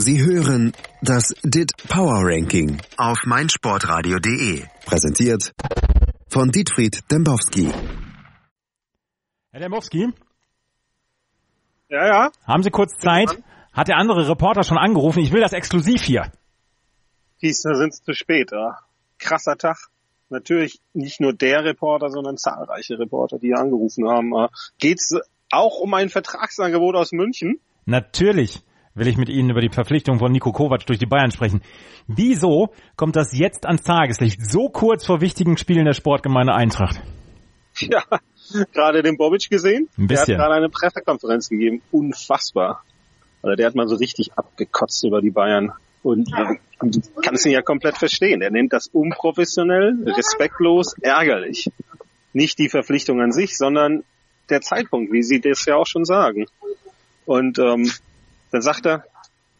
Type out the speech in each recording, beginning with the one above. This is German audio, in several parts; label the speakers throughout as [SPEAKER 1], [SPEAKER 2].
[SPEAKER 1] Sie hören das DIT Power Ranking auf meinsportradio.de. Präsentiert von Dietfried Dembowski.
[SPEAKER 2] Herr Dembowski?
[SPEAKER 3] Ja, ja.
[SPEAKER 2] Haben Sie kurz Zeit? Hat der andere Reporter schon angerufen? Ich will das exklusiv hier.
[SPEAKER 3] Diesmal sind es zu spät. Ja. Krasser Tag. Natürlich nicht nur der Reporter, sondern zahlreiche Reporter, die angerufen haben. Geht es auch um ein Vertragsangebot aus München?
[SPEAKER 2] Natürlich will ich mit Ihnen über die Verpflichtung von Nico Kovac durch die Bayern sprechen. Wieso kommt das jetzt ans Tageslicht, so kurz vor wichtigen Spielen der Sportgemeinde Eintracht?
[SPEAKER 3] Ja, gerade den Bobic gesehen.
[SPEAKER 2] Ein bisschen.
[SPEAKER 3] Der hat gerade eine Pressekonferenz gegeben. Unfassbar. Also der hat mal so richtig abgekotzt über die Bayern. Und du kannst ihn ja komplett verstehen. Er nennt das unprofessionell, respektlos, ärgerlich. Nicht die Verpflichtung an sich, sondern der Zeitpunkt, wie Sie das ja auch schon sagen. Und ähm, dann sagt er,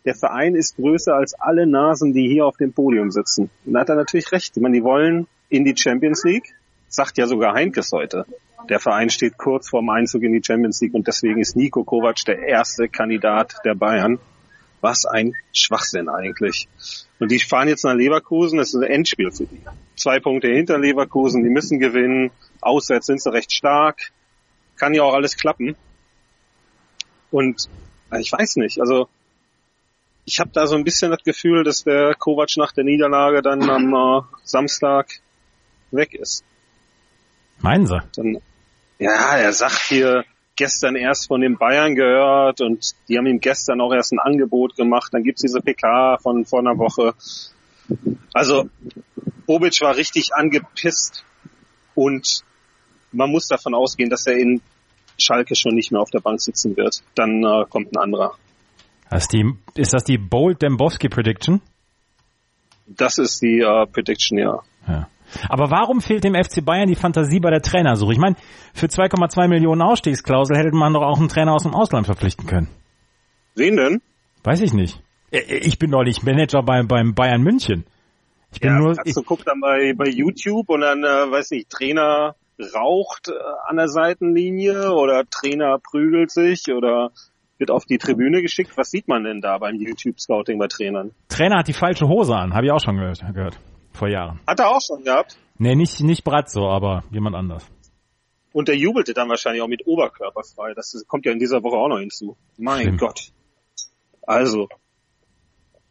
[SPEAKER 3] der Verein ist größer als alle Nasen, die hier auf dem Podium sitzen. Und da hat er natürlich recht. Ich meine, die wollen in die Champions League, sagt ja sogar Heinkes heute. Der Verein steht kurz vorm Einzug in die Champions League und deswegen ist Nico Kovac der erste Kandidat der Bayern. Was ein Schwachsinn eigentlich. Und die fahren jetzt nach Leverkusen, das ist ein Endspiel für die. Zwei Punkte hinter Leverkusen, die müssen gewinnen. Auswärts sind sie recht stark. Kann ja auch alles klappen. Und ich weiß nicht, also ich habe da so ein bisschen das Gefühl, dass der Kovac nach der Niederlage dann am äh, Samstag weg ist.
[SPEAKER 2] Meinen Sie?
[SPEAKER 3] Dann, ja, er sagt hier gestern erst von den Bayern gehört und die haben ihm gestern auch erst ein Angebot gemacht. Dann gibt's diese PK von vor einer Woche. Also Bobic war richtig angepisst und man muss davon ausgehen, dass er in Schalke schon nicht mehr auf der Bank sitzen wird. Dann äh, kommt ein anderer.
[SPEAKER 2] Ist, die, ist das die Bold Dembowski Prediction?
[SPEAKER 3] Das ist die äh, Prediction, ja.
[SPEAKER 2] ja. Aber warum fehlt dem FC Bayern die Fantasie bei der Trainersuche? Ich meine, für 2,2 Millionen Ausstiegsklausel hätte man doch auch einen Trainer aus dem Ausland verpflichten können.
[SPEAKER 3] Wen denn?
[SPEAKER 2] Weiß ich nicht. Ich bin nicht Manager beim, beim Bayern München. Ich bin
[SPEAKER 3] ja,
[SPEAKER 2] nur.
[SPEAKER 3] Du guckst dann bei, bei YouTube und dann, äh, weiß nicht, Trainer raucht äh, an der Seitenlinie oder Trainer prügelt sich oder wird auf die Tribüne geschickt. Was sieht man denn da beim YouTube-Scouting bei Trainern?
[SPEAKER 2] Trainer hat die falsche Hose an, habe ich auch schon gehört, gehört. Vor Jahren.
[SPEAKER 3] Hat er auch schon gehabt?
[SPEAKER 2] Nee, nicht, nicht Brazzo, aber jemand anders.
[SPEAKER 3] Und der jubelte dann wahrscheinlich auch mit Oberkörper frei. Das kommt ja in dieser Woche auch noch hinzu. Mein
[SPEAKER 2] Schlimm.
[SPEAKER 3] Gott. Also,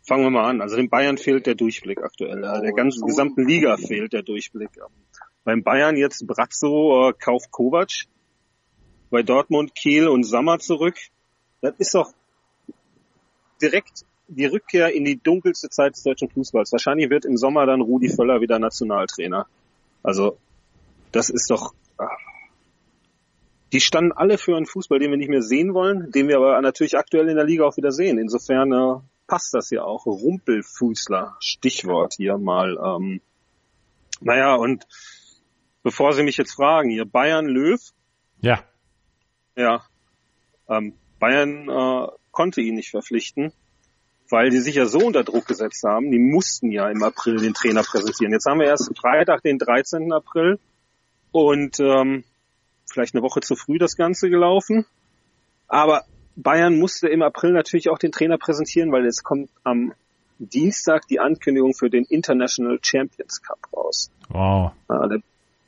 [SPEAKER 3] fangen wir mal an. Also dem Bayern fehlt der Durchblick aktuell. Der ganzen gesamten Liga fehlt der Durchblick. Beim Bayern jetzt Brazzo äh, kauft Kovac. Bei Dortmund Kehl und Sammer zurück. Das ist doch direkt die Rückkehr in die dunkelste Zeit des deutschen Fußballs. Wahrscheinlich wird im Sommer dann Rudi Völler wieder Nationaltrainer. Also, das ist doch, ah. die standen alle für einen Fußball, den wir nicht mehr sehen wollen, den wir aber natürlich aktuell in der Liga auch wieder sehen. Insofern äh, passt das ja auch. Rumpelfußler, Stichwort hier mal. Ähm, naja, und bevor Sie mich jetzt fragen, hier Bayern Löw.
[SPEAKER 2] Ja.
[SPEAKER 3] Ja. Ähm, Bayern äh, konnte ihn nicht verpflichten, weil die sich ja so unter Druck gesetzt haben. Die mussten ja im April den Trainer präsentieren. Jetzt haben wir erst Freitag, den 13. April und ähm, vielleicht eine Woche zu früh das Ganze gelaufen. Aber Bayern musste im April natürlich auch den Trainer präsentieren, weil es kommt am Dienstag die Ankündigung für den International Champions Cup raus.
[SPEAKER 2] Wow.
[SPEAKER 3] Ja, der,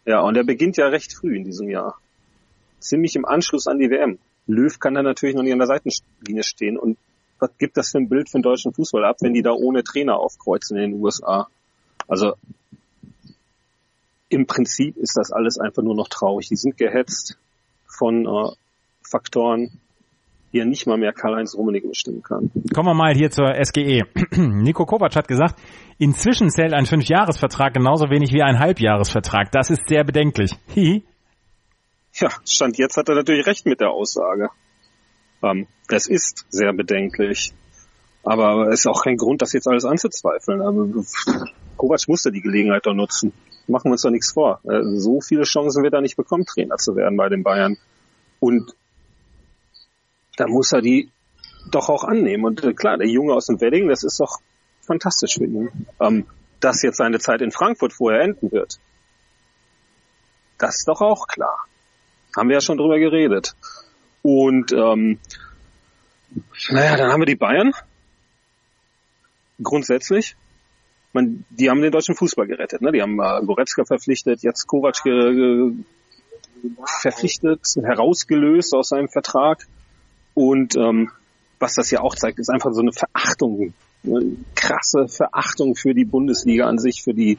[SPEAKER 3] ja, und der beginnt ja recht früh in diesem Jahr. Ziemlich im Anschluss an die WM. Löw kann da natürlich noch nicht an der Seitenlinie stehen. Und was gibt das für ein Bild für den deutschen Fußball ab, wenn die da ohne Trainer aufkreuzen in den USA? Also im Prinzip ist das alles einfach nur noch traurig. Die sind gehetzt von äh, Faktoren, ja nicht mal mehr Karl-Heinz Rummenigge bestimmen kann.
[SPEAKER 2] Kommen wir mal hier zur SGE. Nico Kovac hat gesagt, inzwischen zählt ein Fünfjahresvertrag genauso wenig wie ein Halbjahresvertrag. Das ist sehr bedenklich. Hihi.
[SPEAKER 3] Ja, Stand jetzt hat er natürlich recht mit der Aussage. Ähm, es ist sehr bedenklich. Aber es ist auch kein Grund, das jetzt alles anzuzweifeln. Aber Kovac musste die Gelegenheit doch nutzen. Machen wir uns doch nichts vor. Äh, So viele Chancen wird er nicht bekommen, Trainer zu werden bei den Bayern. Und da muss er die doch auch annehmen. Und äh, klar, der Junge aus dem Wedding, das ist doch fantastisch für ihn. Ähm, dass jetzt seine Zeit in Frankfurt vorher enden wird. Das ist doch auch klar. Haben wir ja schon drüber geredet. Und ähm, naja, dann haben wir die Bayern. grundsätzlich. Man, die haben den deutschen Fußball gerettet. Ne? Die haben äh, Goretzka verpflichtet, jetzt Kovac verpflichtet, herausgelöst aus seinem Vertrag. Und ähm, was das ja auch zeigt, ist einfach so eine Verachtung, eine krasse Verachtung für die Bundesliga an sich, für die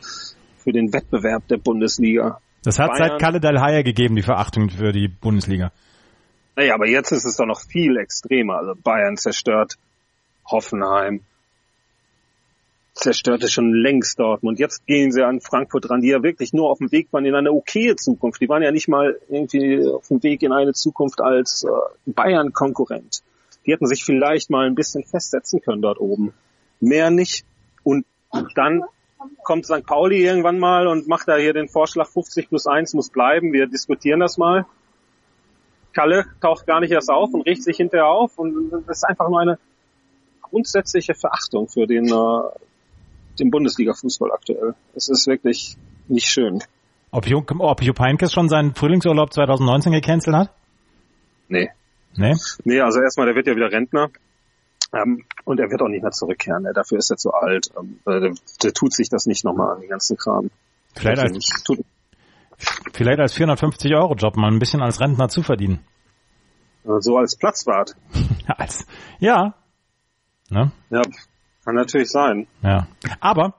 [SPEAKER 3] für den Wettbewerb der Bundesliga.
[SPEAKER 2] Das hat Bayern, seit Kalle Dalhaya gegeben, die Verachtung für die Bundesliga.
[SPEAKER 3] Naja, aber jetzt ist es doch noch viel extremer. Also Bayern zerstört Hoffenheim, zerstörte schon längst Dortmund. Jetzt gehen sie an Frankfurt ran, die ja wirklich nur auf dem Weg waren in eine okaye Zukunft. Die waren ja nicht mal irgendwie auf dem Weg in eine Zukunft als äh, Bayern-Konkurrent. Die hätten sich vielleicht mal ein bisschen festsetzen können dort oben. Mehr nicht. Und dann kommt St. Pauli irgendwann mal und macht da hier den Vorschlag 50 plus 1 muss bleiben. Wir diskutieren das mal. Kalle taucht gar nicht erst auf und riecht sich hinterher auf und das ist einfach nur eine grundsätzliche Verachtung für den, äh, den Bundesliga-Fußball aktuell. Es ist wirklich nicht schön.
[SPEAKER 2] Ob, Jupp, ob Jupp Heynckes schon seinen Frühlingsurlaub 2019 gecancelt hat?
[SPEAKER 3] Nee. Nee? Nee, also erstmal, der wird ja wieder Rentner. Ähm, und er wird auch nicht mehr zurückkehren. Ne? Dafür ist er zu alt. Ähm, der, der, tut sich das nicht nochmal an, den ganzen Kram.
[SPEAKER 2] Vielleicht als, vielleicht als 450 Euro Job mal ein bisschen als Rentner zu verdienen.
[SPEAKER 3] So als Platzwart.
[SPEAKER 2] als, ja.
[SPEAKER 3] Ne? Ja, kann natürlich sein.
[SPEAKER 2] Ja. Aber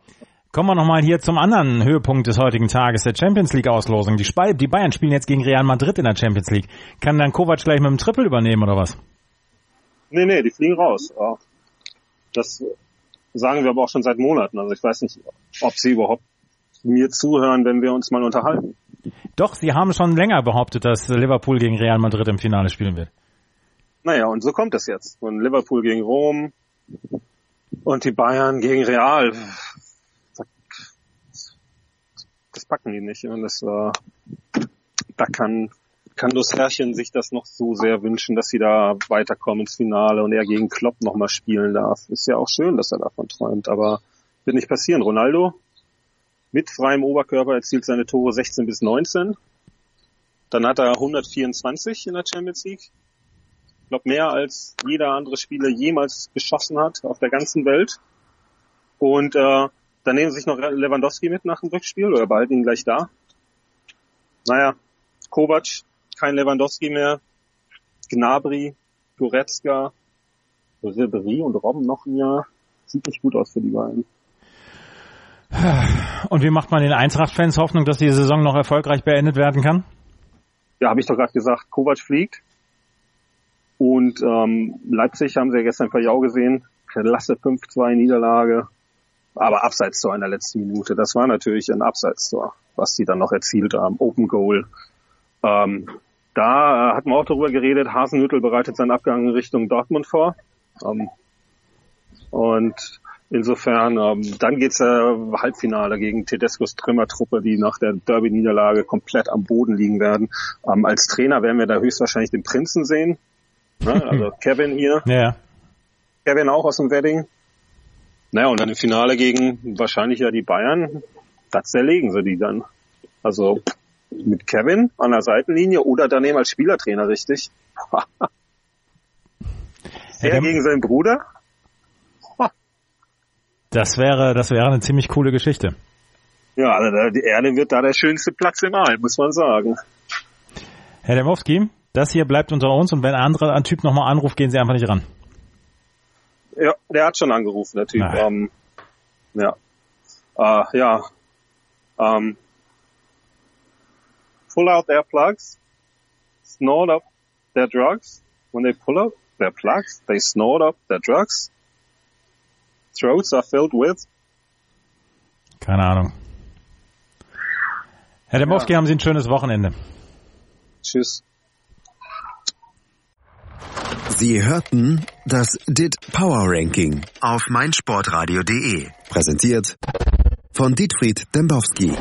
[SPEAKER 2] kommen wir nochmal hier zum anderen Höhepunkt des heutigen Tages, der Champions League Auslosung. Die, Sp die Bayern spielen jetzt gegen Real Madrid in der Champions League. Kann dann Kovac gleich mit dem Triple übernehmen oder was?
[SPEAKER 3] Nee, nee, die fliegen raus. Das sagen wir aber auch schon seit Monaten. Also ich weiß nicht, ob sie überhaupt mir zuhören, wenn wir uns mal unterhalten.
[SPEAKER 2] Doch, sie haben schon länger behauptet, dass Liverpool gegen Real Madrid im Finale spielen wird.
[SPEAKER 3] Naja, und so kommt es jetzt. Und Liverpool gegen Rom und die Bayern gegen Real. Das packen die nicht. Und das, äh, da kann kann das Herrchen sich das noch so sehr wünschen, dass sie da weiterkommen ins Finale und er gegen Klopp nochmal spielen darf. Ist ja auch schön, dass er davon träumt, aber wird nicht passieren. Ronaldo mit freiem Oberkörper erzielt seine Tore 16 bis 19. Dann hat er 124 in der Champions League. Ich glaube, mehr als jeder andere Spieler jemals geschossen hat auf der ganzen Welt. Und äh, dann nehmen sie sich noch Lewandowski mit nach dem Rückspiel oder behalten ihn gleich da. Naja, Kovac kein Lewandowski mehr. Gnabry, Goretzka, Ribery und Robben noch ein Jahr. Sieht nicht gut aus für die beiden.
[SPEAKER 2] Und wie macht man den Eintracht-Fans Hoffnung, dass die Saison noch erfolgreich beendet werden kann?
[SPEAKER 3] Ja, habe ich doch gerade gesagt. Kovac fliegt. Und ähm, Leipzig haben sie ja gestern bei Jau gesehen. Klasse 5-2 Niederlage. Aber abseits Tor in der letzten Minute. Das war natürlich ein Abseitstor, was sie dann noch erzielt haben. Open Goal. Ähm, da äh, hat man auch darüber geredet, Hasenhüttel bereitet seinen Abgang in Richtung Dortmund vor. Ähm, und insofern, ähm, dann geht's äh, Halbfinale gegen Tedescos Trümmertruppe, die nach der Derby-Niederlage komplett am Boden liegen werden. Ähm, als Trainer werden wir da höchstwahrscheinlich den Prinzen sehen. Ne? Also Kevin hier.
[SPEAKER 2] Ja.
[SPEAKER 3] Kevin auch aus dem Wedding. Naja, und dann im Finale gegen wahrscheinlich ja die Bayern. Das zerlegen sie die dann. Also mit Kevin an der Seitenlinie oder daneben als Spielertrainer, richtig? er ja, gegen seinen Bruder?
[SPEAKER 2] das wäre, das wäre eine ziemlich coole Geschichte.
[SPEAKER 3] Ja, also die Erde wird da der schönste Platz im All, muss man sagen.
[SPEAKER 2] Herr Demowski, das hier bleibt unter uns und wenn ein anderer ein Typ nochmal anruft, gehen Sie einfach nicht ran.
[SPEAKER 3] Ja, der hat schon angerufen, der Typ. Ähm, ja. Äh, ja. Ähm, pull out their plugs, snort up their drugs. When they pull out their plugs, they snort up their drugs. Throats are filled with.
[SPEAKER 2] Keine Ahnung. Herr Demowski, ja. haben Sie ein schönes Wochenende.
[SPEAKER 3] Tschüss.
[SPEAKER 1] Sie hörten das DIT Power Ranking auf meinsportradio.de. Präsentiert von Dietfried Dembowski.